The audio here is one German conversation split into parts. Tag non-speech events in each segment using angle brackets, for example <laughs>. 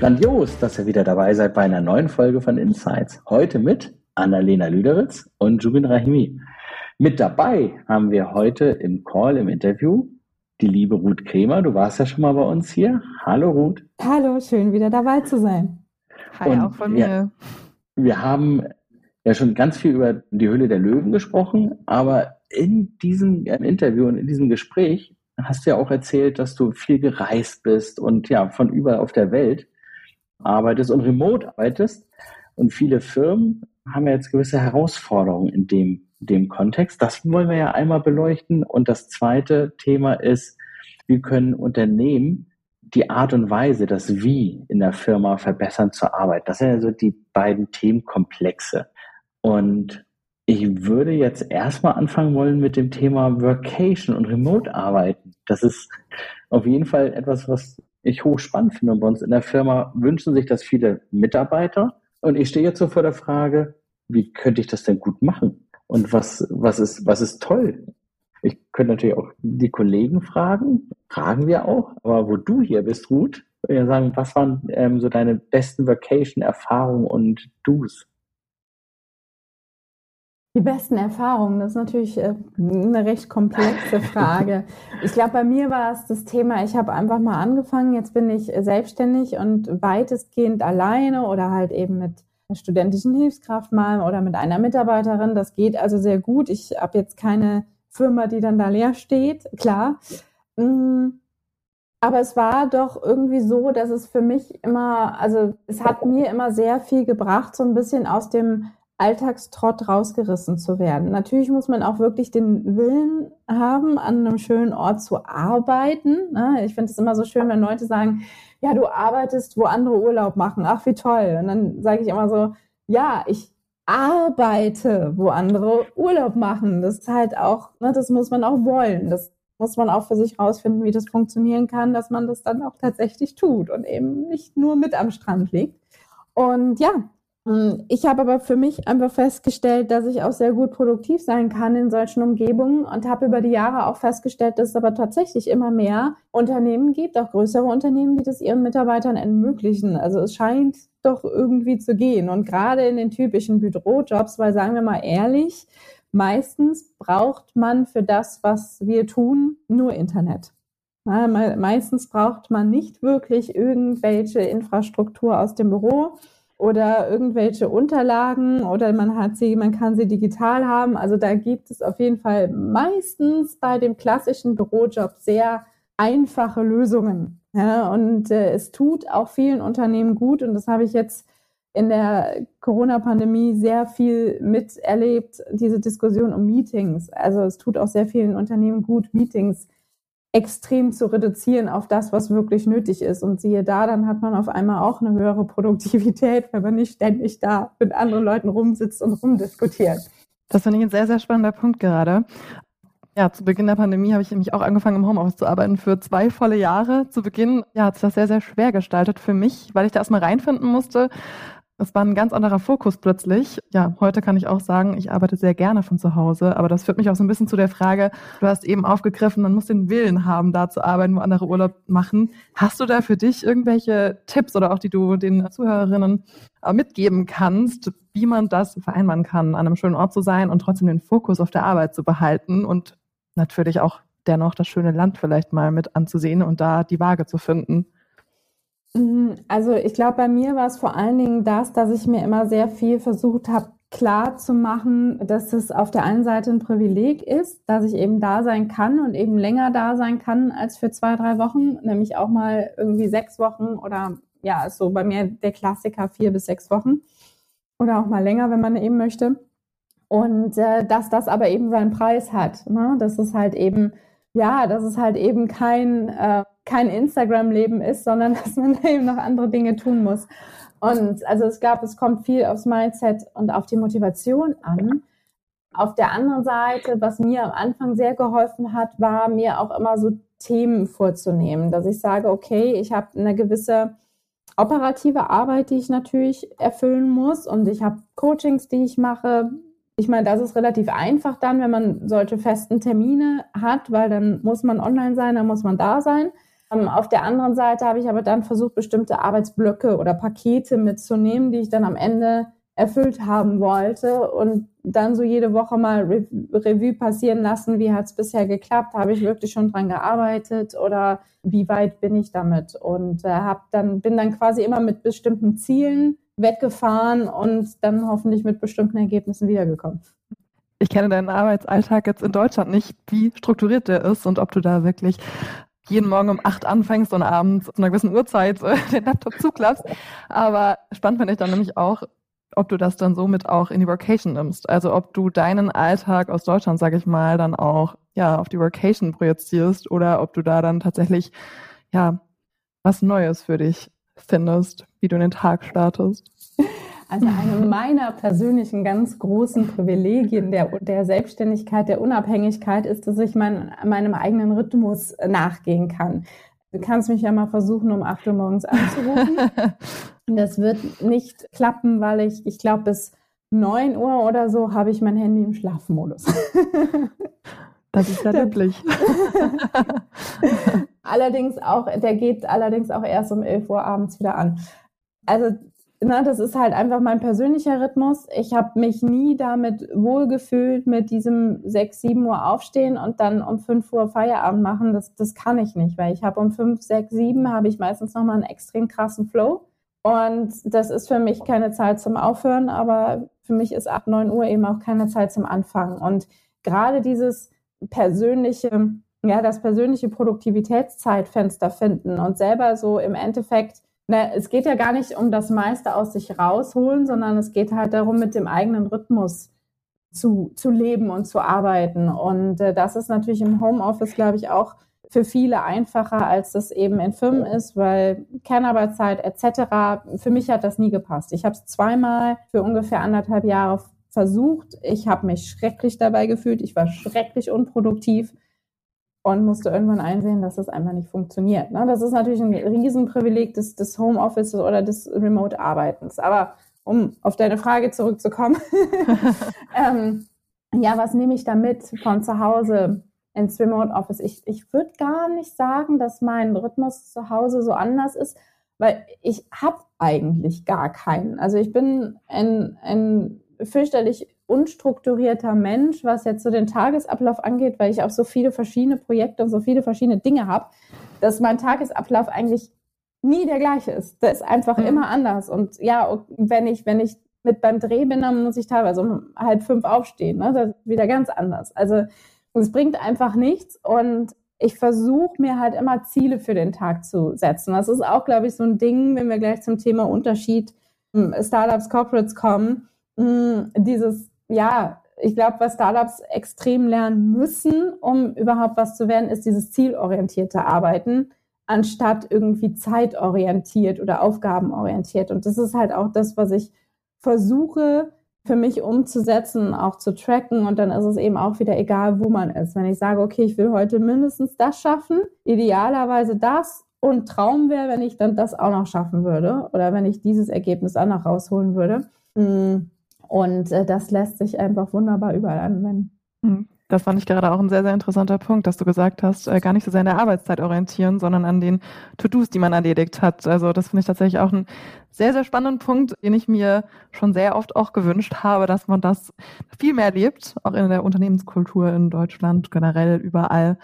Grandios, dass ihr wieder dabei seid bei einer neuen Folge von Insights. Heute mit Annalena Lüderitz und Jubin Rahimi. Mit dabei haben wir heute im Call, im Interview, die liebe Ruth Kremer. Du warst ja schon mal bei uns hier. Hallo Ruth. Hallo, schön wieder dabei zu sein. Hi, und auch von mir. Wir, wir haben ja schon ganz viel über die Höhle der Löwen gesprochen, aber in diesem Interview und in diesem Gespräch hast du ja auch erzählt, dass du viel gereist bist und ja, von überall auf der Welt arbeitest und remote arbeitest. Und viele Firmen haben ja jetzt gewisse Herausforderungen in dem, dem Kontext. Das wollen wir ja einmal beleuchten. Und das zweite Thema ist, wie können Unternehmen die Art und Weise, das Wie in der Firma verbessern zur Arbeit. Das sind ja so die beiden Themenkomplexe. Und ich würde jetzt erstmal anfangen wollen mit dem Thema Workation und Remote-Arbeiten. Das ist auf jeden Fall etwas, was ich hochspannend finde. Und bei uns in der Firma wünschen sich das viele Mitarbeiter. Und ich stehe jetzt so vor der Frage, wie könnte ich das denn gut machen? Und was, was ist, was ist toll? Ich könnte natürlich auch die Kollegen fragen, fragen wir auch, aber wo du hier bist, Ruth, sagen, was waren ähm, so deine besten Vacation-Erfahrungen und Do's? Die besten Erfahrungen, das ist natürlich äh, eine recht komplexe Frage. Ich glaube, bei mir war es das Thema, ich habe einfach mal angefangen, jetzt bin ich selbstständig und weitestgehend alleine oder halt eben mit einer studentischen Hilfskraft mal oder mit einer Mitarbeiterin. Das geht also sehr gut. Ich habe jetzt keine Firma, die dann da leer steht, klar. Mm, aber es war doch irgendwie so, dass es für mich immer, also es hat mir immer sehr viel gebracht, so ein bisschen aus dem Alltagstrott rausgerissen zu werden. Natürlich muss man auch wirklich den Willen haben, an einem schönen Ort zu arbeiten. Ne? Ich finde es immer so schön, wenn Leute sagen, ja, du arbeitest, wo andere Urlaub machen. Ach, wie toll. Und dann sage ich immer so, ja, ich arbeite, wo andere Urlaub machen. Das ist halt auch, ne, das muss man auch wollen. Das muss man auch für sich rausfinden, wie das funktionieren kann, dass man das dann auch tatsächlich tut und eben nicht nur mit am Strand liegt. Und ja, ich habe aber für mich einfach festgestellt, dass ich auch sehr gut produktiv sein kann in solchen Umgebungen und habe über die Jahre auch festgestellt, dass es aber tatsächlich immer mehr Unternehmen gibt, auch größere Unternehmen, die das ihren Mitarbeitern ermöglichen. Also es scheint doch irgendwie zu gehen. Und gerade in den typischen Bürojobs, weil sagen wir mal ehrlich, meistens braucht man für das, was wir tun, nur Internet. meistens braucht man nicht wirklich irgendwelche Infrastruktur aus dem Büro oder irgendwelche Unterlagen oder man hat sie, man kann sie digital haben. Also da gibt es auf jeden Fall meistens bei dem klassischen Bürojob sehr einfache Lösungen. Ja, und äh, es tut auch vielen Unternehmen gut und das habe ich jetzt in der Corona-Pandemie sehr viel miterlebt, diese Diskussion um Meetings. Also es tut auch sehr vielen Unternehmen gut, Meetings extrem zu reduzieren auf das, was wirklich nötig ist. Und siehe da, dann hat man auf einmal auch eine höhere Produktivität, wenn man nicht ständig da mit anderen Leuten rumsitzt und rumdiskutiert. Das finde ich ein sehr, sehr spannender Punkt gerade. Ja, zu Beginn der Pandemie habe ich nämlich auch angefangen, im Homeoffice zu arbeiten für zwei volle Jahre. Zu Beginn ja, hat sich das sehr, sehr schwer gestaltet für mich, weil ich da erstmal reinfinden musste, es war ein ganz anderer Fokus plötzlich. Ja, heute kann ich auch sagen, ich arbeite sehr gerne von zu Hause, aber das führt mich auch so ein bisschen zu der Frage, du hast eben aufgegriffen, man muss den Willen haben, da zu arbeiten, wo andere Urlaub machen. Hast du da für dich irgendwelche Tipps oder auch die du den Zuhörerinnen äh, mitgeben kannst, wie man das vereinbaren kann, an einem schönen Ort zu sein und trotzdem den Fokus auf der Arbeit zu behalten und natürlich auch dennoch das schöne Land vielleicht mal mit anzusehen und da die Waage zu finden? Mhm, also ich glaube, bei mir war es vor allen Dingen das, dass ich mir immer sehr viel versucht habe, klar zu machen, dass es auf der einen Seite ein Privileg ist, dass ich eben da sein kann und eben länger da sein kann als für zwei, drei Wochen, nämlich auch mal irgendwie sechs Wochen oder ja, so bei mir der Klassiker vier bis sechs Wochen oder auch mal länger, wenn man eben möchte. Und äh, dass das aber eben seinen Preis hat. Ne? Das ist halt eben, ja, dass es halt eben kein äh, kein Instagram-Leben ist, sondern <laughs> dass man eben noch andere Dinge tun muss. Und also es gab, es kommt viel aufs Mindset und auf die Motivation an. Auf der anderen Seite, was mir am Anfang sehr geholfen hat, war mir auch immer so Themen vorzunehmen, dass ich sage, okay, ich habe eine gewisse operative Arbeit, die ich natürlich erfüllen muss und ich habe Coachings, die ich mache. Ich meine, das ist relativ einfach dann, wenn man solche festen Termine hat, weil dann muss man online sein, dann muss man da sein. Ähm, auf der anderen Seite habe ich aber dann versucht, bestimmte Arbeitsblöcke oder Pakete mitzunehmen, die ich dann am Ende erfüllt haben wollte und dann so jede Woche mal Re Revue passieren lassen, wie hat es bisher geklappt, habe ich wirklich schon dran gearbeitet oder wie weit bin ich damit und äh, hab dann bin dann quasi immer mit bestimmten Zielen weggefahren und dann hoffentlich mit bestimmten Ergebnissen wiedergekommen. Ich kenne deinen Arbeitsalltag jetzt in Deutschland nicht, wie strukturiert der ist und ob du da wirklich jeden Morgen um acht anfängst und abends zu einer gewissen Uhrzeit äh, <laughs> den Laptop zuklappst. Aber spannend finde ich dann nämlich auch, ob du das dann somit auch in die Workation nimmst. Also ob du deinen Alltag aus Deutschland, sage ich mal, dann auch ja auf die Workation projizierst oder ob du da dann tatsächlich ja was Neues für dich findest, wie du in den Tag startest. Also eine meiner persönlichen ganz großen Privilegien der, der Selbstständigkeit, der Unabhängigkeit ist, dass ich mein, meinem eigenen Rhythmus nachgehen kann. Du kannst mich ja mal versuchen, um 8 Uhr morgens anzurufen. <laughs> Das wird nicht klappen, weil ich, ich glaube, bis 9 Uhr oder so habe ich mein Handy im Schlafmodus. Das ist ja löblich. <laughs> allerdings auch, der geht allerdings auch erst um 11 Uhr abends wieder an. Also na, das ist halt einfach mein persönlicher Rhythmus. Ich habe mich nie damit wohlgefühlt mit diesem 6, 7 Uhr aufstehen und dann um 5 Uhr Feierabend machen. Das, das kann ich nicht, weil ich habe um 5, 6, 7 habe ich meistens nochmal einen extrem krassen Flow. Und das ist für mich keine Zeit zum Aufhören, aber für mich ist 8, 9 Uhr eben auch keine Zeit zum Anfangen. Und gerade dieses persönliche, ja, das persönliche Produktivitätszeitfenster finden und selber so im Endeffekt na, es geht ja gar nicht um das meiste aus sich rausholen, sondern es geht halt darum, mit dem eigenen Rhythmus zu, zu leben und zu arbeiten. Und äh, das ist natürlich im Homeoffice, glaube ich, auch für viele einfacher, als das eben in Firmen ist, weil Kernarbeitszeit etc. Für mich hat das nie gepasst. Ich habe es zweimal für ungefähr anderthalb Jahre versucht. Ich habe mich schrecklich dabei gefühlt. Ich war schrecklich unproduktiv und musste irgendwann einsehen, dass das einfach nicht funktioniert. Ne? Das ist natürlich ein Riesenprivileg des, des Homeoffices oder des Remote-Arbeitens. Aber um auf deine Frage zurückzukommen, <laughs> ähm, ja, was nehme ich da mit von zu Hause ins Remote Office? Ich, ich würde gar nicht sagen, dass mein Rhythmus zu Hause so anders ist, weil ich habe eigentlich gar keinen. Also ich bin ein, ein fürchterlich unstrukturierter Mensch, was jetzt so den Tagesablauf angeht, weil ich auch so viele verschiedene Projekte und so viele verschiedene Dinge habe, dass mein Tagesablauf eigentlich nie der gleiche ist. Der ist einfach mhm. immer anders. Und ja, wenn ich, wenn ich mit beim Dreh bin, dann muss ich teilweise um halb fünf aufstehen. Ne? Das ist wieder ganz anders. Also es bringt einfach nichts und ich versuche mir halt immer Ziele für den Tag zu setzen. Das ist auch, glaube ich, so ein Ding, wenn wir gleich zum Thema Unterschied hm, Startups, Corporates kommen. Hm, dieses ja, ich glaube, was Startups extrem lernen müssen, um überhaupt was zu werden, ist dieses zielorientierte Arbeiten, anstatt irgendwie zeitorientiert oder aufgabenorientiert. Und das ist halt auch das, was ich versuche für mich umzusetzen, auch zu tracken. Und dann ist es eben auch wieder egal, wo man ist. Wenn ich sage, okay, ich will heute mindestens das schaffen, idealerweise das. Und Traum wäre, wenn ich dann das auch noch schaffen würde oder wenn ich dieses Ergebnis auch noch rausholen würde. Hm, und äh, das lässt sich einfach wunderbar überall anwenden. Hm. Das fand ich gerade auch ein sehr, sehr interessanter Punkt, dass du gesagt hast, äh, gar nicht so sehr an der Arbeitszeit orientieren, sondern an den To-Dos, die man erledigt hat. Also das finde ich tatsächlich auch einen sehr, sehr spannenden Punkt, den ich mir schon sehr oft auch gewünscht habe, dass man das viel mehr lebt, auch in der Unternehmenskultur in Deutschland, generell überall.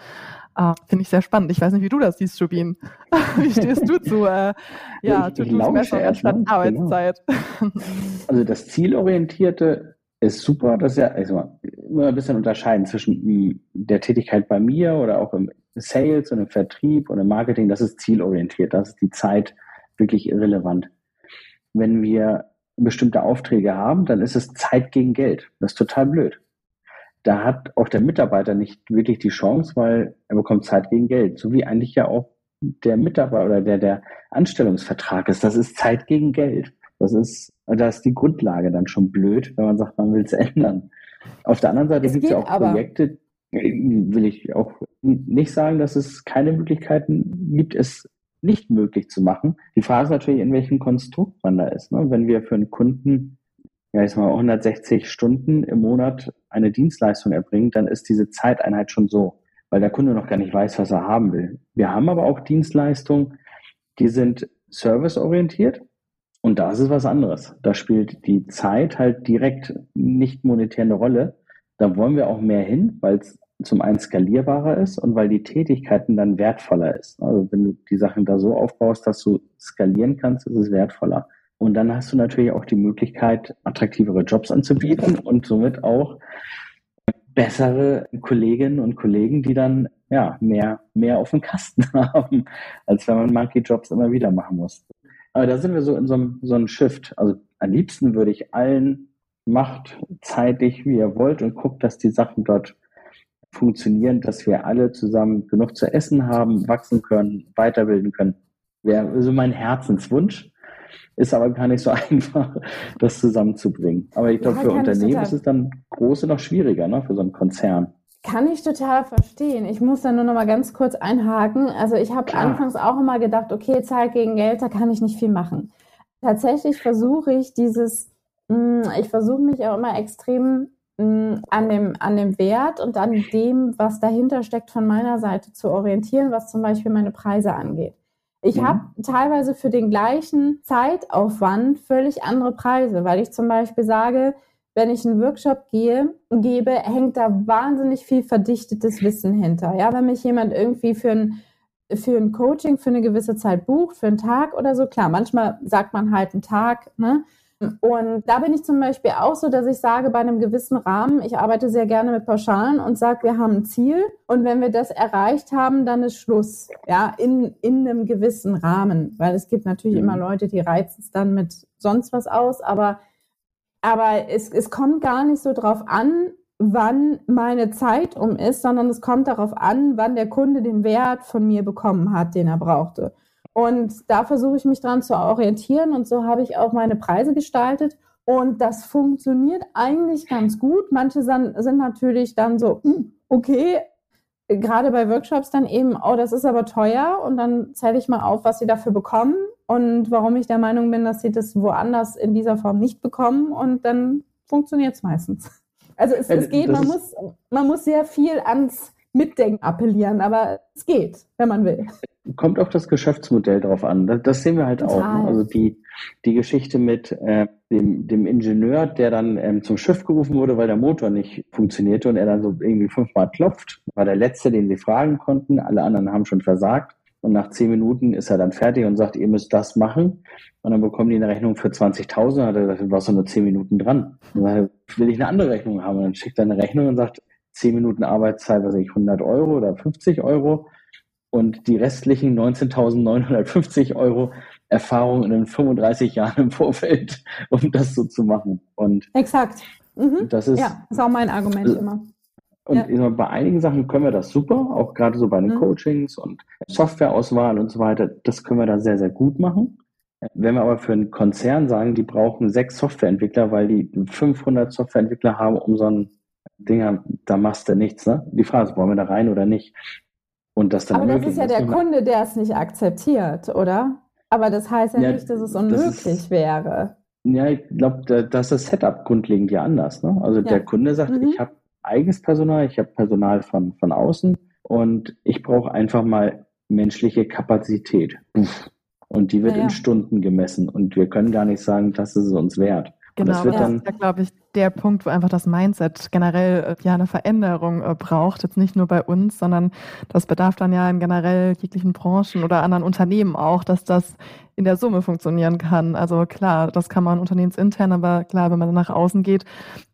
Ah, Finde ich sehr spannend. Ich weiß nicht, wie du das siehst, Jubin. <laughs> wie stehst du zu äh, ja, ich anstatt genau. Arbeitszeit? Genau. <laughs> Also das Zielorientierte ist super. Das ist ja also immer ein bisschen unterscheiden zwischen der Tätigkeit bei mir oder auch im Sales und im Vertrieb und im Marketing. Das ist zielorientiert. Das ist die Zeit wirklich irrelevant. Wenn wir bestimmte Aufträge haben, dann ist es Zeit gegen Geld. Das ist total blöd da hat auch der Mitarbeiter nicht wirklich die Chance, weil er bekommt Zeit gegen Geld, so wie eigentlich ja auch der Mitarbeiter oder der, der Anstellungsvertrag ist. Das ist Zeit gegen Geld. Das ist, da ist die Grundlage dann schon blöd, wenn man sagt, man will es <laughs> ändern. Auf der anderen Seite gibt es ja auch Projekte, will ich auch nicht sagen, dass es keine Möglichkeiten gibt, es nicht möglich zu machen. Die Frage ist natürlich, in welchem Konstrukt man da ist. Ne? Wenn wir für einen Kunden ja, ich sag mal, 160 Stunden im Monat eine Dienstleistung erbringen, dann ist diese Zeiteinheit schon so weil der Kunde noch gar nicht weiß, was er haben will. Wir haben aber auch Dienstleistungen, die sind serviceorientiert und da ist es was anderes. Da spielt die Zeit halt direkt nicht monetär eine Rolle. Da wollen wir auch mehr hin, weil es zum einen skalierbarer ist und weil die Tätigkeiten dann wertvoller ist. Also wenn du die Sachen da so aufbaust, dass du skalieren kannst, ist es wertvoller. Und dann hast du natürlich auch die Möglichkeit, attraktivere Jobs anzubieten und somit auch bessere Kolleginnen und Kollegen, die dann ja mehr, mehr auf dem Kasten <laughs> haben, als wenn man Monkey Jobs immer wieder machen muss. Aber da sind wir so in so einem, so einem Shift. Also am liebsten würde ich allen macht zeitig, wie ihr wollt und guckt, dass die Sachen dort funktionieren, dass wir alle zusammen genug zu essen haben, wachsen können, weiterbilden können. Wäre so mein Herzenswunsch. Ist aber gar nicht so <laughs> einfach, das zusammenzubringen. Aber ich glaube, ja, für Unternehmen ist es dann große noch schwieriger, ne, für so einen Konzern. Kann ich total verstehen. Ich muss da nur noch mal ganz kurz einhaken. Also ich habe anfangs auch immer gedacht, okay, Zeit gegen Geld, da kann ich nicht viel machen. Tatsächlich versuche ich dieses, hm, ich versuche mich auch immer extrem hm, an dem, an dem Wert und an dem, was dahinter steckt, von meiner Seite zu orientieren, was zum Beispiel meine Preise angeht. Ich mhm. habe teilweise für den gleichen Zeitaufwand völlig andere Preise, weil ich zum Beispiel sage, wenn ich einen Workshop gehe, gebe, hängt da wahnsinnig viel verdichtetes Wissen hinter. Ja, wenn mich jemand irgendwie für ein, für ein Coaching für eine gewisse Zeit bucht, für einen Tag oder so, klar, manchmal sagt man halt einen Tag, ne? Und da bin ich zum Beispiel auch so, dass ich sage, bei einem gewissen Rahmen, ich arbeite sehr gerne mit Pauschalen und sage, wir haben ein Ziel und wenn wir das erreicht haben, dann ist Schluss, ja, in, in einem gewissen Rahmen, weil es gibt natürlich mhm. immer Leute, die reizen es dann mit sonst was aus, aber, aber es, es kommt gar nicht so drauf an, wann meine Zeit um ist, sondern es kommt darauf an, wann der Kunde den Wert von mir bekommen hat, den er brauchte. Und da versuche ich mich dran zu orientieren und so habe ich auch meine Preise gestaltet. Und das funktioniert eigentlich ganz gut. Manche sind natürlich dann so, hm, okay, gerade bei Workshops dann eben, oh, das ist aber teuer. Und dann zähle ich mal auf, was sie dafür bekommen und warum ich der Meinung bin, dass sie das woanders in dieser Form nicht bekommen. Und dann funktioniert es meistens. Also es, es geht, man muss, man muss sehr viel ans Mitdenken appellieren, aber es geht, wenn man will. Kommt auf das Geschäftsmodell drauf an. Das, das sehen wir halt Total. auch. Ne? Also die, die Geschichte mit äh, dem, dem Ingenieur, der dann ähm, zum Schiff gerufen wurde, weil der Motor nicht funktionierte und er dann so irgendwie fünfmal klopft, war der letzte, den sie fragen konnten. Alle anderen haben schon versagt. Und nach zehn Minuten ist er dann fertig und sagt, ihr müsst das machen. Und dann bekommen die eine Rechnung für 20.000. Hat er gesagt, du warst nur zehn Minuten dran. Und dann will ich eine andere Rechnung haben. Und dann schickt er eine Rechnung und sagt, zehn Minuten Arbeitszeit, was ich, 100 Euro oder 50 Euro und die restlichen 19.950 Euro Erfahrung in den 35 Jahren im Vorfeld, <laughs> um das so zu machen. Und Exakt. Mhm. Das ist, ja, ist auch mein Argument immer. Und ja. bei einigen Sachen können wir das super, auch gerade so bei den mhm. Coachings und Softwareauswahl und so weiter. Das können wir da sehr, sehr gut machen. Wenn wir aber für einen Konzern sagen, die brauchen sechs Softwareentwickler, weil die 500 Softwareentwickler haben, um so ein Dinger, da machst du nichts. Ne? Die Frage ist, wollen wir da rein oder nicht? Und das dann Aber das ist ja der Kunde, der es nicht akzeptiert, oder? Aber das heißt ja, ja nicht, dass es unmöglich das ist, wäre. Ja, ich glaube, da, das ist das Setup grundlegend ja anders. Ne? Also ja. der Kunde sagt, mhm. ich habe eigenes Personal, ich habe Personal von, von außen und ich brauche einfach mal menschliche Kapazität. Und die wird ja, in Stunden gemessen und wir können gar nicht sagen, das ist es uns wert. Genau, das, das ist ja, glaube ich, der Punkt, wo einfach das Mindset generell äh, ja eine Veränderung äh, braucht. Jetzt nicht nur bei uns, sondern das bedarf dann ja in generell jeglichen Branchen oder anderen Unternehmen auch, dass das in der Summe funktionieren kann. Also klar, das kann man unternehmensintern, aber klar, wenn man dann nach außen geht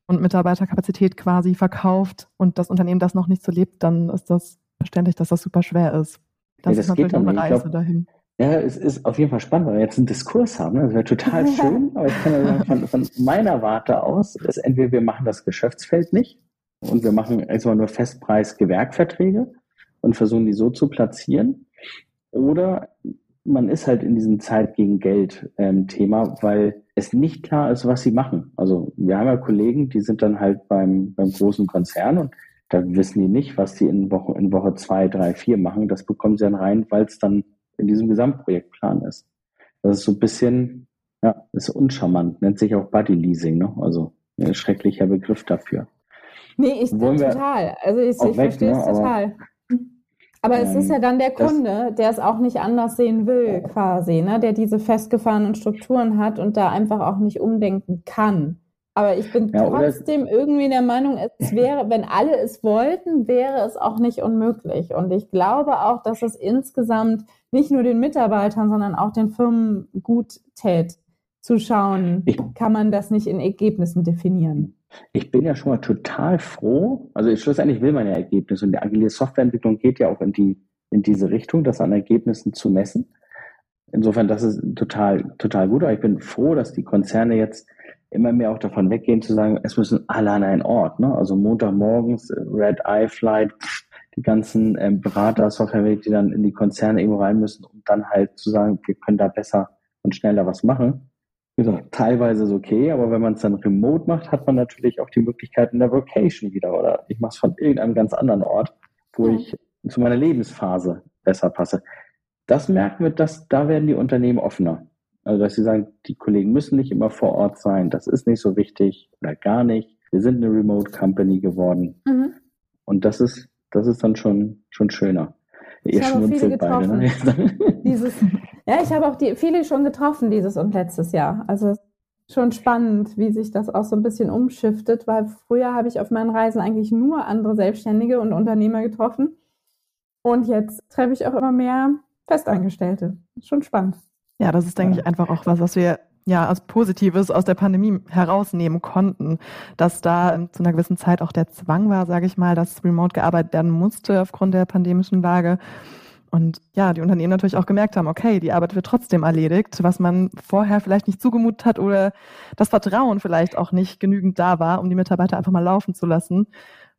und Mitarbeiterkapazität quasi verkauft und das Unternehmen das noch nicht so lebt, dann ist das verständlich, dass das super schwer ist. Das, ja, das ist natürlich eine Reise glaub, dahin. Ja, es ist auf jeden Fall spannend, weil wir jetzt einen Diskurs haben. Ne? Das wäre total <laughs> schön, aber ich kann ja sagen, von, von, meiner Warte aus, ist entweder wir machen das Geschäftsfeld nicht und wir machen erstmal nur Festpreis-Gewerkverträge und versuchen die so zu platzieren. Oder man ist halt in diesem Zeit gegen Geld ähm, weil es nicht klar ist, was sie machen. Also wir haben ja Kollegen, die sind dann halt beim, beim großen Konzern und da wissen die nicht, was die in Woche, in Woche zwei, drei, vier machen. Das bekommen sie dann rein, weil es dann in diesem Gesamtprojektplan ist. Das ist so ein bisschen, ja, ist uncharmant, nennt sich auch Buddy Leasing, ne? Also ein schrecklicher Begriff dafür. Nee, ich Wollen total. Also ich, ich verstehe ne? es total. Aber es ist ja dann der Kunde, der es auch nicht anders sehen will, quasi, ne? der diese festgefahrenen Strukturen hat und da einfach auch nicht umdenken kann. Aber ich bin ja, trotzdem irgendwie der Meinung, es <laughs> wäre, wenn alle es wollten, wäre es auch nicht unmöglich. Und ich glaube auch, dass es insgesamt nicht nur den Mitarbeitern, sondern auch den Firmen gut tät, zu schauen, ich, kann man das nicht in Ergebnissen definieren. Ich bin ja schon mal total froh. Also schlussendlich will man ja Ergebnisse und die agile Softwareentwicklung geht ja auch in die in diese Richtung, das an Ergebnissen zu messen. Insofern, das ist total total gut. Aber ich bin froh, dass die Konzerne jetzt immer mehr auch davon weggehen zu sagen, es müssen alle an einen Ort. Ne? Also Montagmorgens Red Eye Flight, die ganzen ähm, Berater, Software, die dann in die Konzerne irgendwo rein müssen, um dann halt zu sagen, wir können da besser und schneller was machen wie gesagt, teilweise ist okay, aber wenn man es dann remote macht, hat man natürlich auch die Möglichkeit in der Vocation wieder oder ich mache es von irgendeinem ganz anderen Ort, wo ja. ich zu meiner Lebensphase besser passe. Das merken wir, dass da werden die Unternehmen offener. Also dass sie sagen, die Kollegen müssen nicht immer vor Ort sein, das ist nicht so wichtig oder gar nicht. Wir sind eine Remote Company geworden. Mhm. Und das ist, das ist dann schon, schon schöner. Ihr schmunzelt beide, ne? <laughs> Dieses, ja, ich habe auch die, viele schon getroffen dieses und letztes Jahr. Also schon spannend, wie sich das auch so ein bisschen umschiftet, weil früher habe ich auf meinen Reisen eigentlich nur andere Selbstständige und Unternehmer getroffen. Und jetzt treffe ich auch immer mehr Festangestellte. Schon spannend. Ja, das ist, denke ich, einfach auch was, was wir ja als Positives aus der Pandemie herausnehmen konnten, dass da ähm, zu einer gewissen Zeit auch der Zwang war, sage ich mal, dass remote gearbeitet werden musste aufgrund der pandemischen Lage und ja, die Unternehmen natürlich auch gemerkt haben, okay, die Arbeit wird trotzdem erledigt, was man vorher vielleicht nicht zugemutet hat oder das Vertrauen vielleicht auch nicht genügend da war, um die Mitarbeiter einfach mal laufen zu lassen.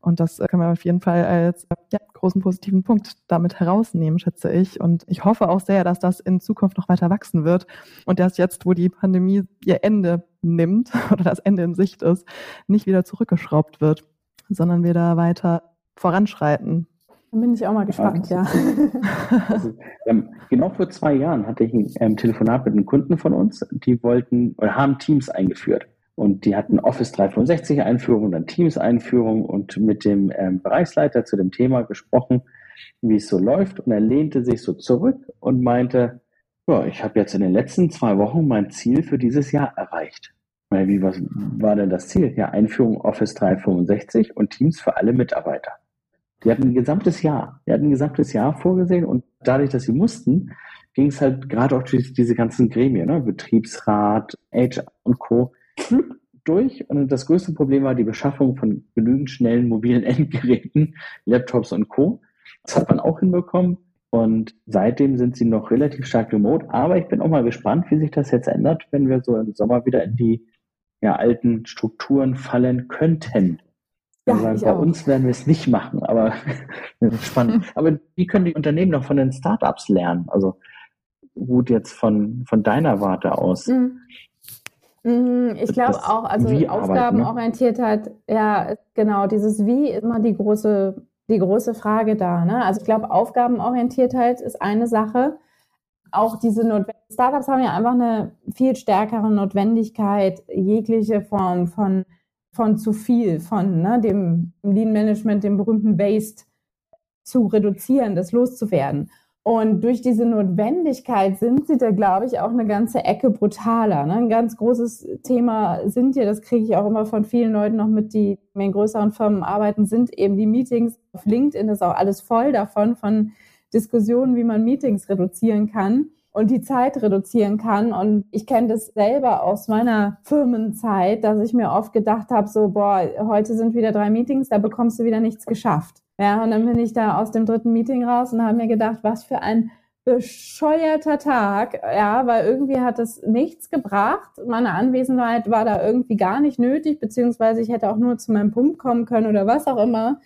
Und das können wir auf jeden Fall als ja, großen positiven Punkt damit herausnehmen, schätze ich. Und ich hoffe auch sehr, dass das in Zukunft noch weiter wachsen wird und dass jetzt, wo die Pandemie ihr Ende nimmt <laughs> oder das Ende in Sicht ist, nicht wieder zurückgeschraubt wird, sondern wir da weiter voranschreiten dann bin ich auch mal gespannt, ja. <laughs> Also, ähm, genau vor zwei Jahren hatte ich ein ähm, Telefonat mit einem Kunden von uns, die wollten oder haben Teams eingeführt. Und die hatten Office 365 Einführung, dann Teams Einführung und mit dem ähm, Bereichsleiter zu dem Thema gesprochen, wie es so läuft. Und er lehnte sich so zurück und meinte, ja, ich habe jetzt in den letzten zwei Wochen mein Ziel für dieses Jahr erreicht. Wie, was war denn das Ziel? Ja, Einführung Office 365 und Teams für alle Mitarbeiter. Die hatten ein gesamtes Jahr. Die hatten ein gesamtes Jahr vorgesehen und dadurch, dass sie mussten, ging es halt gerade auch durch diese ganzen Gremien, ne? Betriebsrat, HR und Co. durch. Und das größte Problem war die Beschaffung von genügend schnellen mobilen <laughs> Endgeräten, Laptops und Co. Das hat man auch hinbekommen. Und seitdem sind sie noch relativ stark remote. Aber ich bin auch mal gespannt, wie sich das jetzt ändert, wenn wir so im Sommer wieder in die ja, alten Strukturen fallen könnten. Ja, sagen, bei auch. uns werden wir es nicht machen, aber <laughs> spannend. <laughs> aber wie können die Unternehmen noch von den Startups lernen? Also gut jetzt von, von deiner Warte aus. Mhm. mhm ich glaube auch, also Aufgabenorientiertheit, ne? ja, genau, dieses Wie ist immer die große, die große Frage da. Ne? Also ich glaube, Aufgabenorientiertheit ist eine Sache. Auch diese Notwendigkeit, Startups haben ja einfach eine viel stärkere Notwendigkeit, jegliche Form von von zu viel, von ne, dem Lean Management, dem berühmten Waste zu reduzieren, das loszuwerden. Und durch diese Notwendigkeit sind sie da, glaube ich, auch eine ganze Ecke brutaler. Ne? Ein ganz großes Thema sind ja, das kriege ich auch immer von vielen Leuten noch mit, die in größeren Firmen arbeiten, sind eben die Meetings. Auf LinkedIn ist auch alles voll davon, von Diskussionen, wie man Meetings reduzieren kann und die Zeit reduzieren kann. Und ich kenne das selber aus meiner Firmenzeit, dass ich mir oft gedacht habe, so, boah, heute sind wieder drei Meetings, da bekommst du wieder nichts geschafft. Ja, und dann bin ich da aus dem dritten Meeting raus und habe mir gedacht, was für ein bescheuerter Tag, ja, weil irgendwie hat es nichts gebracht. Meine Anwesenheit war da irgendwie gar nicht nötig, beziehungsweise ich hätte auch nur zu meinem Punkt kommen können oder was auch immer.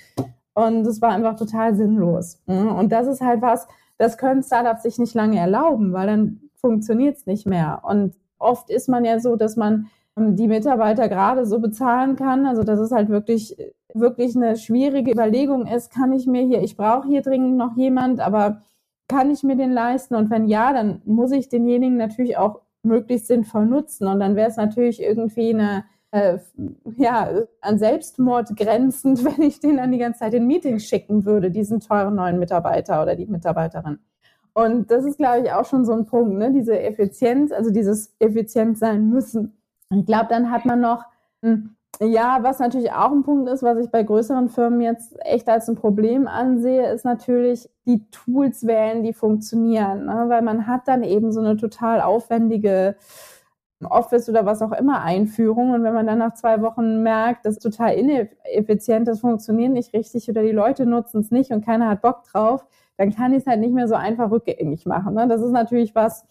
Und es war einfach total sinnlos. Und das ist halt was, das können Startups sich nicht lange erlauben, weil dann funktioniert es nicht mehr. Und oft ist man ja so, dass man ähm, die Mitarbeiter gerade so bezahlen kann. Also dass es halt wirklich, wirklich eine schwierige Überlegung ist, kann ich mir hier, ich brauche hier dringend noch jemand, aber kann ich mir den leisten? Und wenn ja, dann muss ich denjenigen natürlich auch möglichst sinnvoll nutzen. Und dann wäre es natürlich irgendwie eine äh, ja, an Selbstmord grenzend, <laughs> wenn ich den dann die ganze Zeit in Meetings schicken würde, diesen teuren neuen Mitarbeiter oder die Mitarbeiterin. Und das ist, glaube ich, auch schon so ein Punkt, ne? diese Effizienz, also dieses effizient sein müssen. Ich glaube, dann hat man noch, hm, ja, was natürlich auch ein Punkt ist, was ich bei größeren Firmen jetzt echt als ein Problem ansehe, ist natürlich die Tools wählen, die funktionieren. Ne? Weil man hat dann eben so eine total aufwendige Office oder was auch immer Einführung. Und wenn man dann nach zwei Wochen merkt, das ist total ineffizient, das funktioniert nicht richtig oder die Leute nutzen es nicht und keiner hat Bock drauf, dann kann ich es halt nicht mehr so einfach rückgängig machen. Ne? Das ist natürlich was,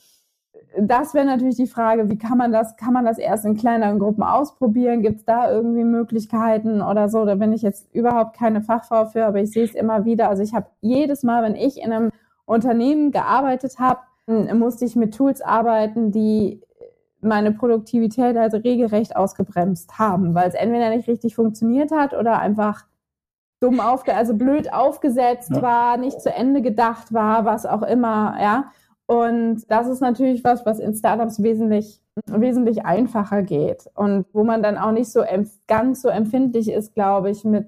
das wäre natürlich die Frage, wie kann man das, kann man das erst in kleineren Gruppen ausprobieren? Gibt es da irgendwie Möglichkeiten oder so? Da bin ich jetzt überhaupt keine Fachfrau für, aber ich sehe es immer wieder. Also ich habe jedes Mal, wenn ich in einem Unternehmen gearbeitet habe, musste ich mit Tools arbeiten, die meine Produktivität also regelrecht ausgebremst haben, weil es entweder nicht richtig funktioniert hat oder einfach dumm aufge, also blöd aufgesetzt ja. war, nicht zu Ende gedacht war, was auch immer, ja. Und das ist natürlich was, was in Startups wesentlich, wesentlich einfacher geht und wo man dann auch nicht so ganz so empfindlich ist, glaube ich, mit,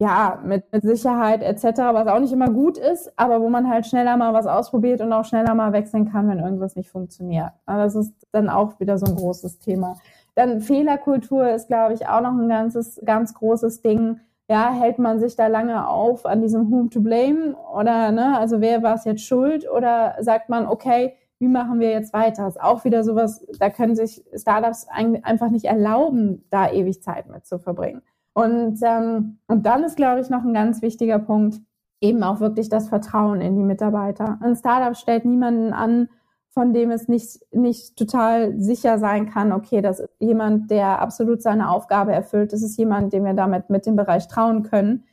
ja, mit, mit Sicherheit etc., was auch nicht immer gut ist, aber wo man halt schneller mal was ausprobiert und auch schneller mal wechseln kann, wenn irgendwas nicht funktioniert. das ist dann auch wieder so ein großes Thema. Dann Fehlerkultur ist, glaube ich, auch noch ein ganzes, ganz großes Ding ja, hält man sich da lange auf an diesem Whom to blame oder, ne, also wer war es jetzt schuld oder sagt man, okay, wie machen wir jetzt weiter? Ist auch wieder sowas, da können sich Startups einfach nicht erlauben, da ewig Zeit mit zu verbringen. Und, ähm, und dann ist, glaube ich, noch ein ganz wichtiger Punkt, eben auch wirklich das Vertrauen in die Mitarbeiter. Ein Startup stellt niemanden an, von dem es nicht, nicht total sicher sein kann, okay, das ist jemand, der absolut seine Aufgabe erfüllt. Das ist jemand, dem wir damit mit dem Bereich trauen können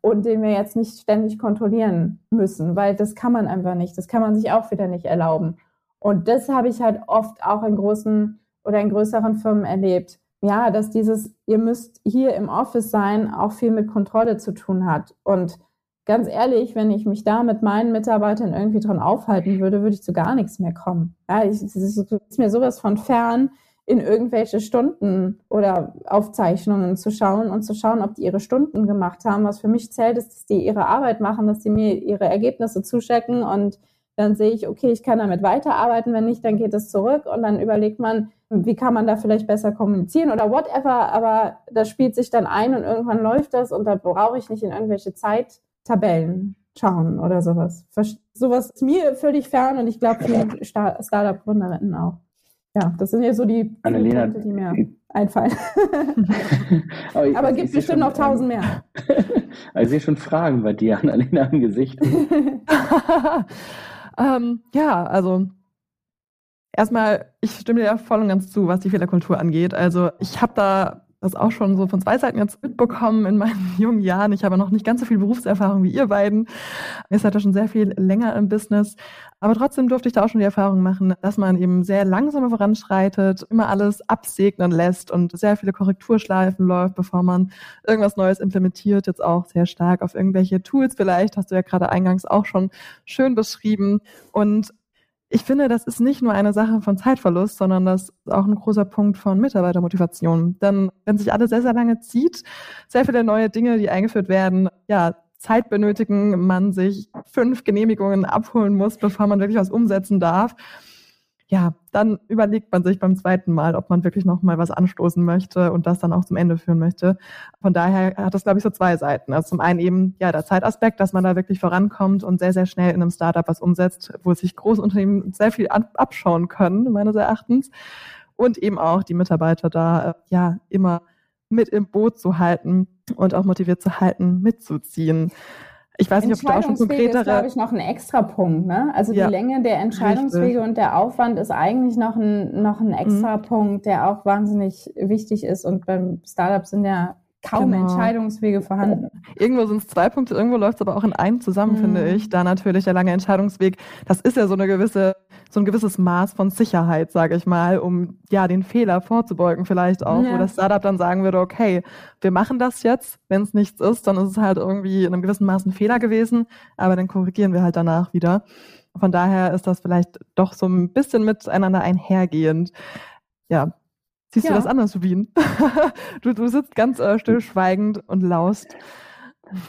und den wir jetzt nicht ständig kontrollieren müssen, weil das kann man einfach nicht. Das kann man sich auch wieder nicht erlauben. Und das habe ich halt oft auch in großen oder in größeren Firmen erlebt. Ja, dass dieses, ihr müsst hier im Office sein, auch viel mit Kontrolle zu tun hat. Und ganz ehrlich, wenn ich mich da mit meinen Mitarbeitern irgendwie dran aufhalten würde, würde ich zu gar nichts mehr kommen. Ja, ich, es ist mir sowas von fern, in irgendwelche Stunden oder Aufzeichnungen zu schauen und zu schauen, ob die ihre Stunden gemacht haben. Was für mich zählt, ist, dass die ihre Arbeit machen, dass sie mir ihre Ergebnisse zuschecken und dann sehe ich, okay, ich kann damit weiterarbeiten. Wenn nicht, dann geht es zurück und dann überlegt man, wie kann man da vielleicht besser kommunizieren oder whatever. Aber das spielt sich dann ein und irgendwann läuft das und da brauche ich nicht in irgendwelche Zeit Tabellen schauen oder sowas. Sowas ist mir völlig fern und ich glaube vielen Startup-Gründerinnen auch. Ja, das sind ja so die Punkte, die mir einfallen. <laughs> Aber, ich, Aber gibt bestimmt noch tausend mehr. <laughs> ich sehe schon Fragen bei dir, Annalena, im Gesicht. <laughs> ähm, ja, also erstmal, ich stimme dir voll und ganz zu, was die Fehlerkultur angeht. Also ich habe da das auch schon so von zwei Seiten jetzt mitbekommen in meinen <laughs> jungen Jahren. Ich habe noch nicht ganz so viel Berufserfahrung wie ihr beiden. Ihr seid ja schon sehr viel länger im Business. Aber trotzdem durfte ich da auch schon die Erfahrung machen, dass man eben sehr langsam voranschreitet, immer alles absegnen lässt und sehr viele Korrekturschleifen läuft, bevor man irgendwas Neues implementiert. Jetzt auch sehr stark auf irgendwelche Tools vielleicht, hast du ja gerade eingangs auch schon schön beschrieben. Und ich finde, das ist nicht nur eine Sache von Zeitverlust, sondern das ist auch ein großer Punkt von Mitarbeitermotivation. Denn wenn sich alles sehr, sehr lange zieht, sehr viele neue Dinge, die eingeführt werden, ja, Zeit benötigen, man sich fünf Genehmigungen abholen muss, bevor man wirklich was umsetzen darf ja, dann überlegt man sich beim zweiten Mal, ob man wirklich noch mal was anstoßen möchte und das dann auch zum Ende führen möchte. Von daher hat das, glaube ich, so zwei Seiten. Also zum einen eben, ja, der Zeitaspekt, dass man da wirklich vorankommt und sehr, sehr schnell in einem Startup was umsetzt, wo sich Großunternehmen sehr viel abschauen können, meines Erachtens. Und eben auch die Mitarbeiter da, äh, ja, immer mit im Boot zu halten und auch motiviert zu halten, mitzuziehen. Ich weiß nicht, ob du auch schon konkretere... ist, glaube ich, noch ein extra Punkt. Ne? Also ja, die Länge der Entscheidungswege und der Aufwand ist eigentlich noch ein, noch ein extra mhm. Punkt, der auch wahnsinnig wichtig ist. Und beim Startup sind ja kaum genau. Entscheidungswege vorhanden. Irgendwo sind es zwei Punkte, irgendwo läuft es aber auch in einem zusammen, mhm. finde ich. Da natürlich der lange Entscheidungsweg, das ist ja so eine gewisse, so ein gewisses Maß von Sicherheit, sage ich mal, um ja den Fehler vorzubeugen vielleicht auch, ja. wo das Startup dann sagen würde, okay, wir machen das jetzt, wenn es nichts ist, dann ist es halt irgendwie in einem gewissen Maß ein Fehler gewesen, aber dann korrigieren wir halt danach wieder. Von daher ist das vielleicht doch so ein bisschen miteinander einhergehend. Ja, Siehst ja. du das anders, Subin? <laughs> du, du sitzt ganz äh, stillschweigend und laust.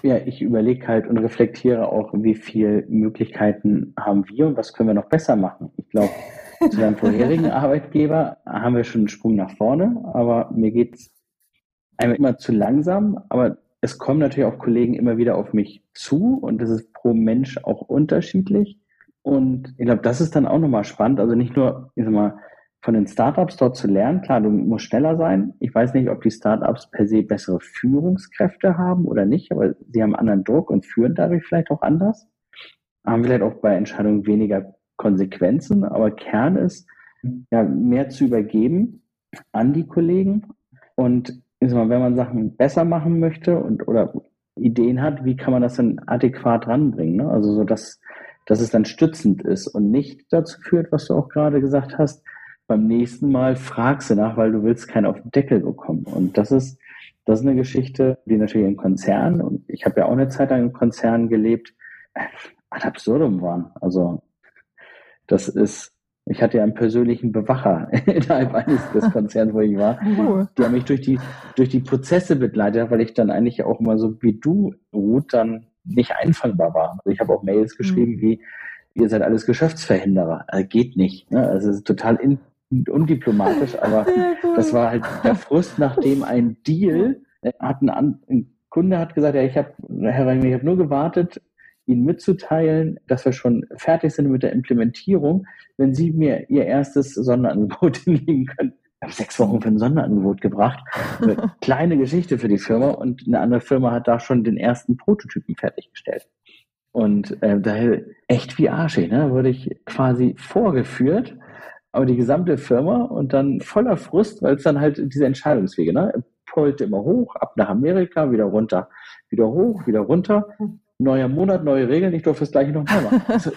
Ja, ich überlege halt und reflektiere auch, wie viele Möglichkeiten haben wir und was können wir noch besser machen. Ich glaube, <laughs> zu deinem vorherigen Arbeitgeber haben wir schon einen Sprung nach vorne, aber mir geht es einmal immer zu langsam, aber es kommen natürlich auch Kollegen immer wieder auf mich zu und das ist pro Mensch auch unterschiedlich. Und ich glaube, das ist dann auch nochmal spannend. Also nicht nur, ich sag mal, von den Startups dort zu lernen. Klar, du musst schneller sein. Ich weiß nicht, ob die Startups per se bessere Führungskräfte haben oder nicht, aber sie haben anderen Druck und führen dadurch vielleicht auch anders. Haben vielleicht auch bei Entscheidungen weniger Konsequenzen, aber Kern ist, ja, mehr zu übergeben an die Kollegen und wenn man Sachen besser machen möchte und oder Ideen hat, wie kann man das dann adäquat ranbringen? Ne? Also so, dass, dass es dann stützend ist und nicht dazu führt, was du auch gerade gesagt hast, beim nächsten Mal fragst du nach, weil du willst keinen auf den Deckel bekommen. Und das ist, das ist eine Geschichte, die natürlich in Konzernen, und ich habe ja auch eine Zeit lang in Konzernen gelebt, ad absurdum waren. Also das ist, ich hatte ja einen persönlichen Bewacher <laughs> innerhalb eines des Konzerns, wo ich war. Oh. Die haben mich durch die, durch die Prozesse begleitet, weil ich dann eigentlich auch immer so wie du, Ruth, dann nicht einfangbar war. Also ich habe auch Mails geschrieben mhm. wie, ihr seid alles Geschäftsverhinderer. Also geht nicht. Ne? Also es ist total in, undiplomatisch, aber <laughs> das war halt der Frust, nachdem ein Deal hat ein, ein Kunde hat gesagt, ja, ich habe, Herr Reimer, ich habe nur gewartet, Ihnen mitzuteilen, dass wir schon fertig sind mit der Implementierung, wenn Sie mir Ihr erstes Sonderangebot <laughs> hinlegen können. Ich habe sechs Wochen für ein Sonderangebot gebracht. Eine <laughs> kleine Geschichte für die Firma und eine andere Firma hat da schon den ersten Prototypen fertiggestellt. Und äh, daher echt wie arschig, ne? Wurde ich quasi vorgeführt aber die gesamte Firma und dann voller Frust, weil es dann halt diese Entscheidungswege, ne? Polte immer hoch, ab nach Amerika, wieder runter, wieder hoch, wieder runter. Neuer Monat, neue Regeln, ich durfte das gleiche nochmal machen. Also,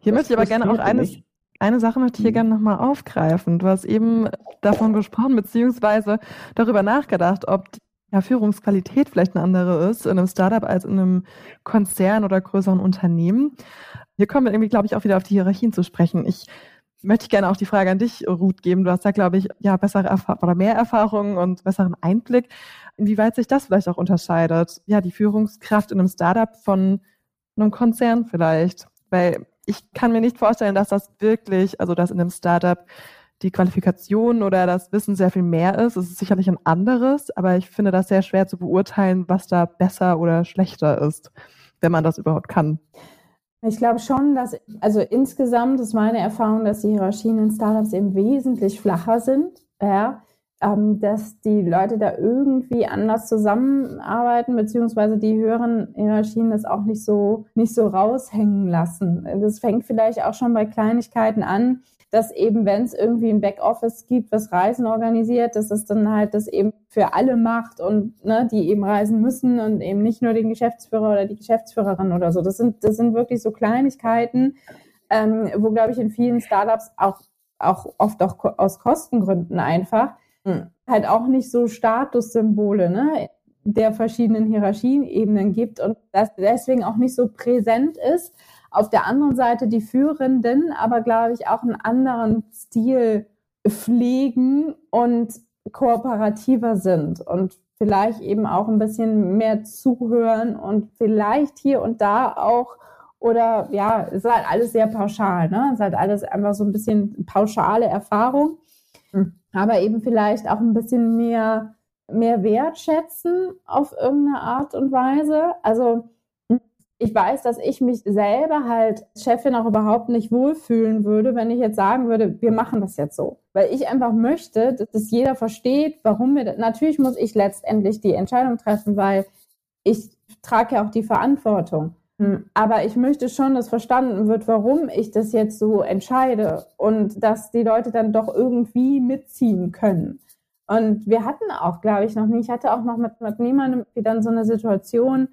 hier möchte ich aber gerne auch eines, eine Sache möchte ich hier mhm. gerne nochmal aufgreifen. Du hast eben davon gesprochen, beziehungsweise darüber nachgedacht, ob die Führungsqualität vielleicht eine andere ist in einem Startup als in einem Konzern oder größeren Unternehmen. Hier kommen wir irgendwie, glaube ich, auch wieder auf die Hierarchien zu sprechen. Ich möchte ich gerne auch die Frage an dich, Ruth, geben. Du hast da, glaube ich, ja, bessere Erfahrung oder mehr Erfahrungen und besseren Einblick. Inwieweit sich das vielleicht auch unterscheidet? Ja, die Führungskraft in einem Startup von einem Konzern vielleicht. Weil ich kann mir nicht vorstellen, dass das wirklich, also dass in einem Startup die Qualifikation oder das Wissen sehr viel mehr ist. Es ist sicherlich ein anderes, aber ich finde das sehr schwer zu beurteilen, was da besser oder schlechter ist, wenn man das überhaupt kann. Ich glaube schon, dass, also insgesamt ist meine Erfahrung, dass die Hierarchien in Startups eben wesentlich flacher sind, ja, ähm, dass die Leute da irgendwie anders zusammenarbeiten, beziehungsweise die höheren Hierarchien das auch nicht so, nicht so raushängen lassen. Das fängt vielleicht auch schon bei Kleinigkeiten an, dass eben, wenn es irgendwie ein Backoffice gibt, was Reisen organisiert, dass es dann halt das eben für alle macht und ne, die eben reisen müssen und eben nicht nur den Geschäftsführer oder die Geschäftsführerin oder so. Das sind, das sind wirklich so Kleinigkeiten, ähm, wo, glaube ich, in vielen Startups auch, auch oft auch aus Kostengründen einfach mhm. halt auch nicht so Statussymbole ne, der verschiedenen Hierarchieebenen gibt und das deswegen auch nicht so präsent ist auf der anderen Seite die Führenden aber, glaube ich, auch einen anderen Stil pflegen und kooperativer sind und vielleicht eben auch ein bisschen mehr zuhören und vielleicht hier und da auch oder ja, es ist halt alles sehr pauschal, ne? Es ist halt alles einfach so ein bisschen pauschale Erfahrung, aber eben vielleicht auch ein bisschen mehr mehr wertschätzen auf irgendeine Art und Weise. Also ich weiß, dass ich mich selber halt Chefin auch überhaupt nicht wohlfühlen würde, wenn ich jetzt sagen würde, wir machen das jetzt so. Weil ich einfach möchte, dass jeder versteht, warum wir, das. natürlich muss ich letztendlich die Entscheidung treffen, weil ich trage ja auch die Verantwortung. Hm. Aber ich möchte schon, dass verstanden wird, warum ich das jetzt so entscheide und dass die Leute dann doch irgendwie mitziehen können. Und wir hatten auch, glaube ich, noch nie, ich hatte auch noch mit, mit niemandem dann so eine Situation,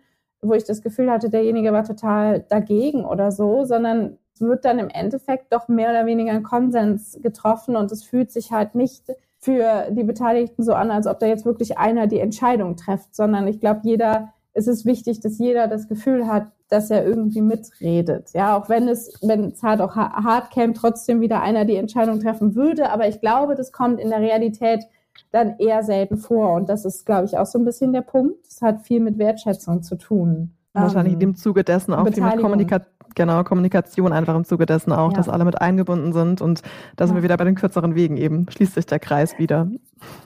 wo ich das Gefühl hatte, derjenige war total dagegen oder so, sondern es wird dann im Endeffekt doch mehr oder weniger ein Konsens getroffen und es fühlt sich halt nicht für die Beteiligten so an, als ob da jetzt wirklich einer die Entscheidung trifft, sondern ich glaube, jeder ist es wichtig, dass jeder das Gefühl hat, dass er irgendwie mitredet. Ja, auch wenn es, wenn es hart auch hart käme, trotzdem wieder einer die Entscheidung treffen würde. Aber ich glaube, das kommt in der Realität dann eher selten vor. Und das ist, glaube ich, auch so ein bisschen der Punkt. Es hat viel mit Wertschätzung zu tun. Wahrscheinlich in ähm, dem Zuge dessen auch viel mit Kommunikation. Genau, Kommunikation einfach im Zuge dessen auch, ja. dass alle mit eingebunden sind und da sind ja. wir wieder bei den kürzeren Wegen eben. Schließt sich der Kreis wieder.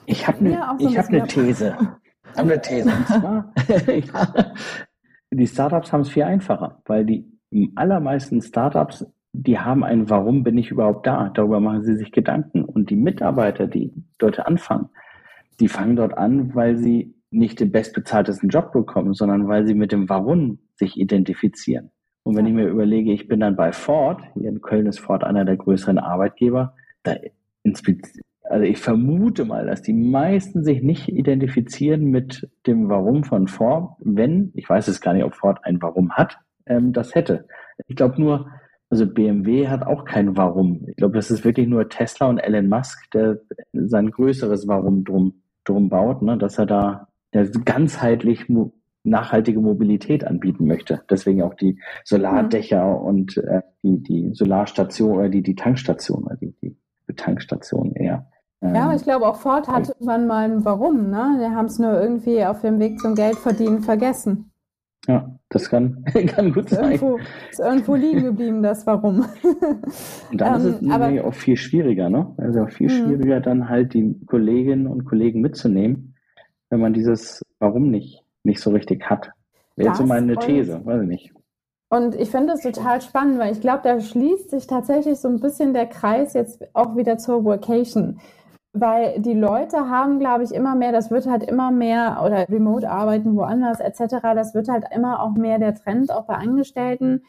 Ich habe eine ja, so hab ne These. Ich habe eine These. Und zwar, <laughs> die Startups haben es viel einfacher, weil die allermeisten Startups, die haben ein Warum bin ich überhaupt da? Darüber machen sie sich Gedanken. Und die Mitarbeiter, die dort anfangen, die fangen dort an, weil sie nicht den bestbezahltesten Job bekommen, sondern weil sie mit dem Warum sich identifizieren. Und wenn ich mir überlege, ich bin dann bei Ford, hier in Köln ist Ford einer der größeren Arbeitgeber, da also ich vermute mal, dass die meisten sich nicht identifizieren mit dem Warum von Ford, wenn, ich weiß es gar nicht, ob Ford ein Warum hat, ähm, das hätte. Ich glaube nur, also BMW hat auch kein Warum. Ich glaube, das ist wirklich nur Tesla und Elon Musk, der sein größeres Warum drum, drum baut, ne, dass er da ganzheitlich mo nachhaltige Mobilität anbieten möchte. Deswegen auch die Solardächer mhm. und äh, die, die Solarstation oder die, die Tankstation oder die, die Tankstation eher. Ähm, ja, ich glaube auch Ford hat irgendwann mal ein Warum, ne? Die haben es nur irgendwie auf dem Weg zum Geldverdienen vergessen. Ja, das kann, <laughs> kann gut sein. Irgendwo, ist irgendwo liegen geblieben, das Warum. Und dann ähm, ist es <laughs> ähm, aber, auch viel schwieriger, ne? Also auch viel mhm. schwieriger, dann halt die Kolleginnen und Kollegen mitzunehmen, wenn man dieses Warum nicht, nicht so richtig hat. Wäre jetzt so meine These, weiß ich nicht. Und ich finde das total spannend, weil ich glaube, da schließt sich tatsächlich so ein bisschen der Kreis jetzt auch wieder zur Workation. Weil die Leute haben, glaube ich, immer mehr, das wird halt immer mehr, oder Remote-Arbeiten woanders etc., das wird halt immer auch mehr der Trend, auch bei Angestellten.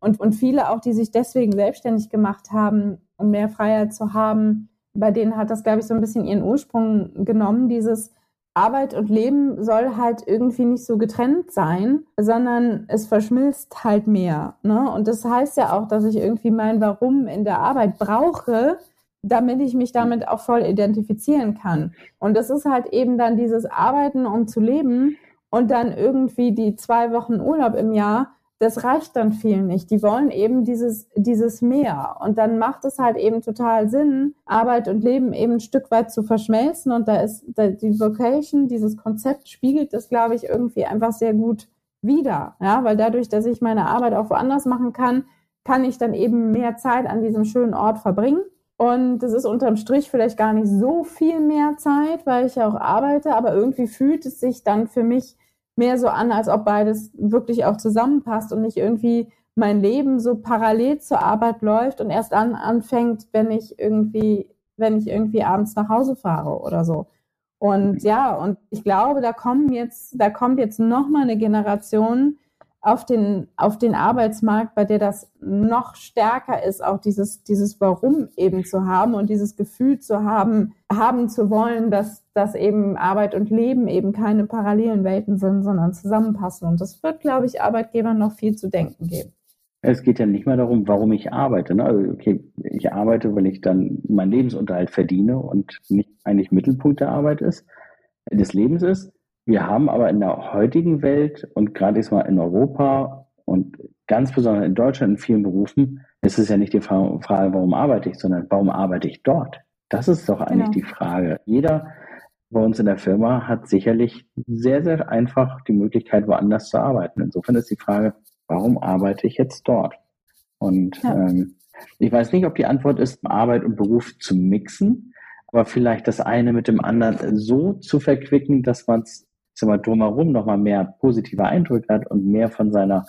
Und, und viele auch, die sich deswegen selbstständig gemacht haben, um mehr Freiheit zu haben, bei denen hat das, glaube ich, so ein bisschen ihren Ursprung genommen, dieses Arbeit und Leben soll halt irgendwie nicht so getrennt sein, sondern es verschmilzt halt mehr. Ne? Und das heißt ja auch, dass ich irgendwie mein Warum in der Arbeit brauche, damit ich mich damit auch voll identifizieren kann. Und das ist halt eben dann dieses Arbeiten, um zu leben und dann irgendwie die zwei Wochen Urlaub im Jahr, das reicht dann vielen nicht. Die wollen eben dieses, dieses mehr. Und dann macht es halt eben total Sinn, Arbeit und Leben eben ein Stück weit zu verschmelzen. Und da ist die Vocation, dieses Konzept spiegelt das, glaube ich, irgendwie einfach sehr gut wider. Ja, weil dadurch, dass ich meine Arbeit auch woanders machen kann, kann ich dann eben mehr Zeit an diesem schönen Ort verbringen und das ist unterm Strich vielleicht gar nicht so viel mehr Zeit, weil ich ja auch arbeite, aber irgendwie fühlt es sich dann für mich mehr so an, als ob beides wirklich auch zusammenpasst und nicht irgendwie mein Leben so parallel zur Arbeit läuft und erst dann anfängt, wenn ich irgendwie, wenn ich irgendwie abends nach Hause fahre oder so. Und ja, und ich glaube, da kommen jetzt, da kommt jetzt noch mal eine Generation, auf den, auf den Arbeitsmarkt, bei der das noch stärker ist, auch dieses, dieses Warum eben zu haben und dieses Gefühl zu haben, haben zu wollen, dass, dass eben Arbeit und Leben eben keine parallelen Welten sind, sondern zusammenpassen. Und das wird, glaube ich, Arbeitgebern noch viel zu denken geben. Es geht ja nicht mehr darum, warum ich arbeite. Ne? Also, okay, ich arbeite, weil ich dann meinen Lebensunterhalt verdiene und nicht eigentlich Mittelpunkt der Arbeit ist, des Lebens ist, wir haben aber in der heutigen Welt und gerade jetzt mal in Europa und ganz besonders in Deutschland in vielen Berufen ist es ja nicht die Frage, warum arbeite ich, sondern warum arbeite ich dort? Das ist doch eigentlich genau. die Frage. Jeder bei uns in der Firma hat sicherlich sehr, sehr einfach die Möglichkeit, woanders zu arbeiten. Insofern ist die Frage, warum arbeite ich jetzt dort? Und ja. ähm, ich weiß nicht, ob die Antwort ist, Arbeit und Beruf zu mixen, aber vielleicht das eine mit dem anderen so zu verquicken, dass man es sag mal, drumherum nochmal mehr positive Eindrücke hat und mehr von seiner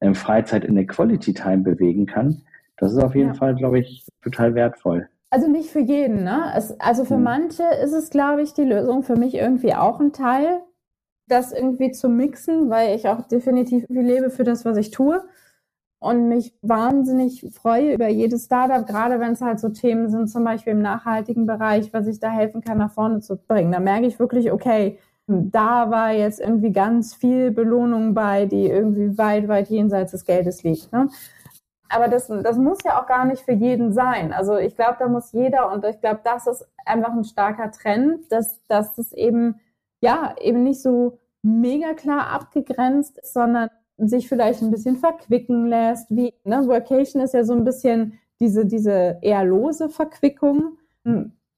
ähm, Freizeit in der Quality Time bewegen kann, das ist auf jeden ja. Fall, glaube ich, total wertvoll. Also nicht für jeden, ne? Es, also für hm. manche ist es, glaube ich, die Lösung. Für mich irgendwie auch ein Teil, das irgendwie zu mixen, weil ich auch definitiv viel lebe für das, was ich tue und mich wahnsinnig freue über jedes Startup, gerade wenn es halt so Themen sind, zum Beispiel im nachhaltigen Bereich, was ich da helfen kann, nach vorne zu bringen. Da merke ich wirklich, okay, da war jetzt irgendwie ganz viel Belohnung bei, die irgendwie weit, weit jenseits des Geldes liegt. Ne? Aber das, das muss ja auch gar nicht für jeden sein. Also ich glaube, da muss jeder, und ich glaube, das ist einfach ein starker Trend, dass, dass das eben, ja, eben nicht so mega klar abgegrenzt, sondern sich vielleicht ein bisschen verquicken lässt. Wie, ne, Workation ist ja so ein bisschen diese, diese eher lose Verquickung.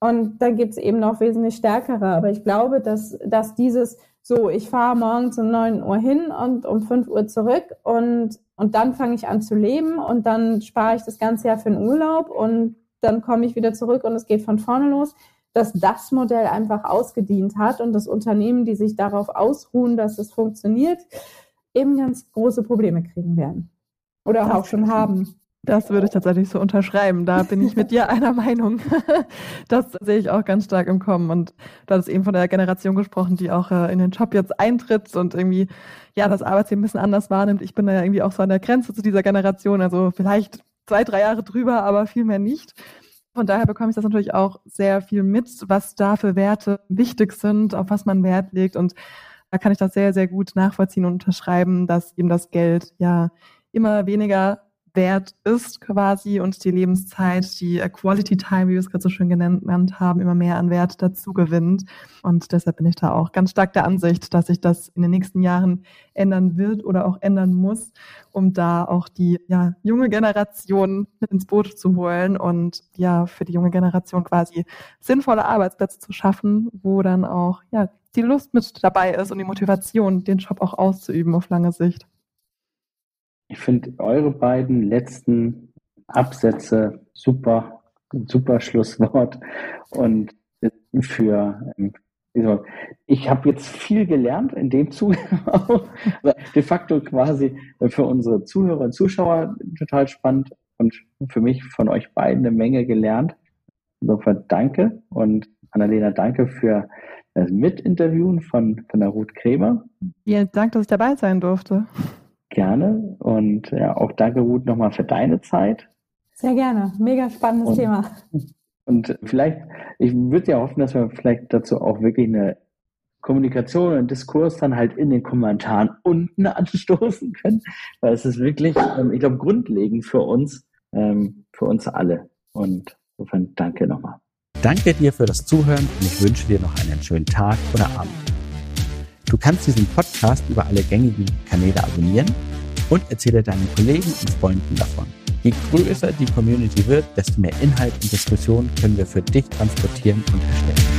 Und da gibt es eben noch wesentlich stärkere. Aber ich glaube, dass, dass dieses so, ich fahre morgens um 9 Uhr hin und um 5 Uhr zurück und, und dann fange ich an zu leben und dann spare ich das ganze Jahr für den Urlaub und dann komme ich wieder zurück und es geht von vorne los, dass das Modell einfach ausgedient hat und das Unternehmen, die sich darauf ausruhen, dass es funktioniert, eben ganz große Probleme kriegen werden. Oder das auch schon haben. Das würde ich tatsächlich so unterschreiben. Da bin ich mit dir einer Meinung. <laughs> Das sehe ich auch ganz stark im Kommen. Und du hast eben von der Generation gesprochen, die auch äh, in den Job jetzt eintritt und irgendwie, ja, das Arbeitsleben ein bisschen anders wahrnimmt. Ich bin da ja irgendwie auch so an der Grenze zu dieser Generation. Also vielleicht zwei, drei Jahre drüber, aber viel mehr nicht. Von daher bekomme ich das natürlich auch sehr viel mit, was da für Werte wichtig sind, auf was man Wert legt. Und da kann ich das sehr, sehr gut nachvollziehen und unterschreiben, dass eben das Geld ja immer weniger wert ist quasi und die Lebenszeit, die Quality Time, wie wir es gerade so schön genannt haben, immer mehr an Wert dazu gewinnt. Und deshalb bin ich da auch ganz stark der Ansicht, dass sich das in den nächsten Jahren ändern wird oder auch ändern muss, um da auch die ja, junge Generation mit ins Boot zu holen und ja, für die junge Generation quasi sinnvolle Arbeitsplätze zu schaffen, wo dann auch ja, die Lust mit dabei ist und die Motivation, den Job auch auszuüben auf lange Sicht. Ich finde eure beiden letzten Absätze super, super Schlusswort. Und für ähm, ich habe jetzt viel gelernt in dem Zuge <laughs> auch. De facto quasi für unsere Zuhörer und Zuschauer total spannend und für mich von euch beiden eine Menge gelernt. Insofern danke und Annalena, danke für das Mitinterviewen von, von der Ruth Krämer. Vielen Dank, dass ich dabei sein durfte. Gerne. Und ja, auch danke, Ruth, nochmal für deine Zeit. Sehr gerne. Mega spannendes und, Thema. Und vielleicht, ich würde ja hoffen, dass wir vielleicht dazu auch wirklich eine Kommunikation und Diskurs dann halt in den Kommentaren unten <laughs> anstoßen können, weil es ist wirklich, ähm, ich glaube, grundlegend für uns, ähm, für uns alle. Und insofern danke nochmal. Danke dir für das Zuhören und ich wünsche dir noch einen schönen Tag oder Abend. Du kannst diesen Podcast über alle gängigen Kanäle abonnieren und erzähle deinen Kollegen und Freunden davon. Je größer die Community wird, desto mehr Inhalt und Diskussion können wir für dich transportieren und erstellen.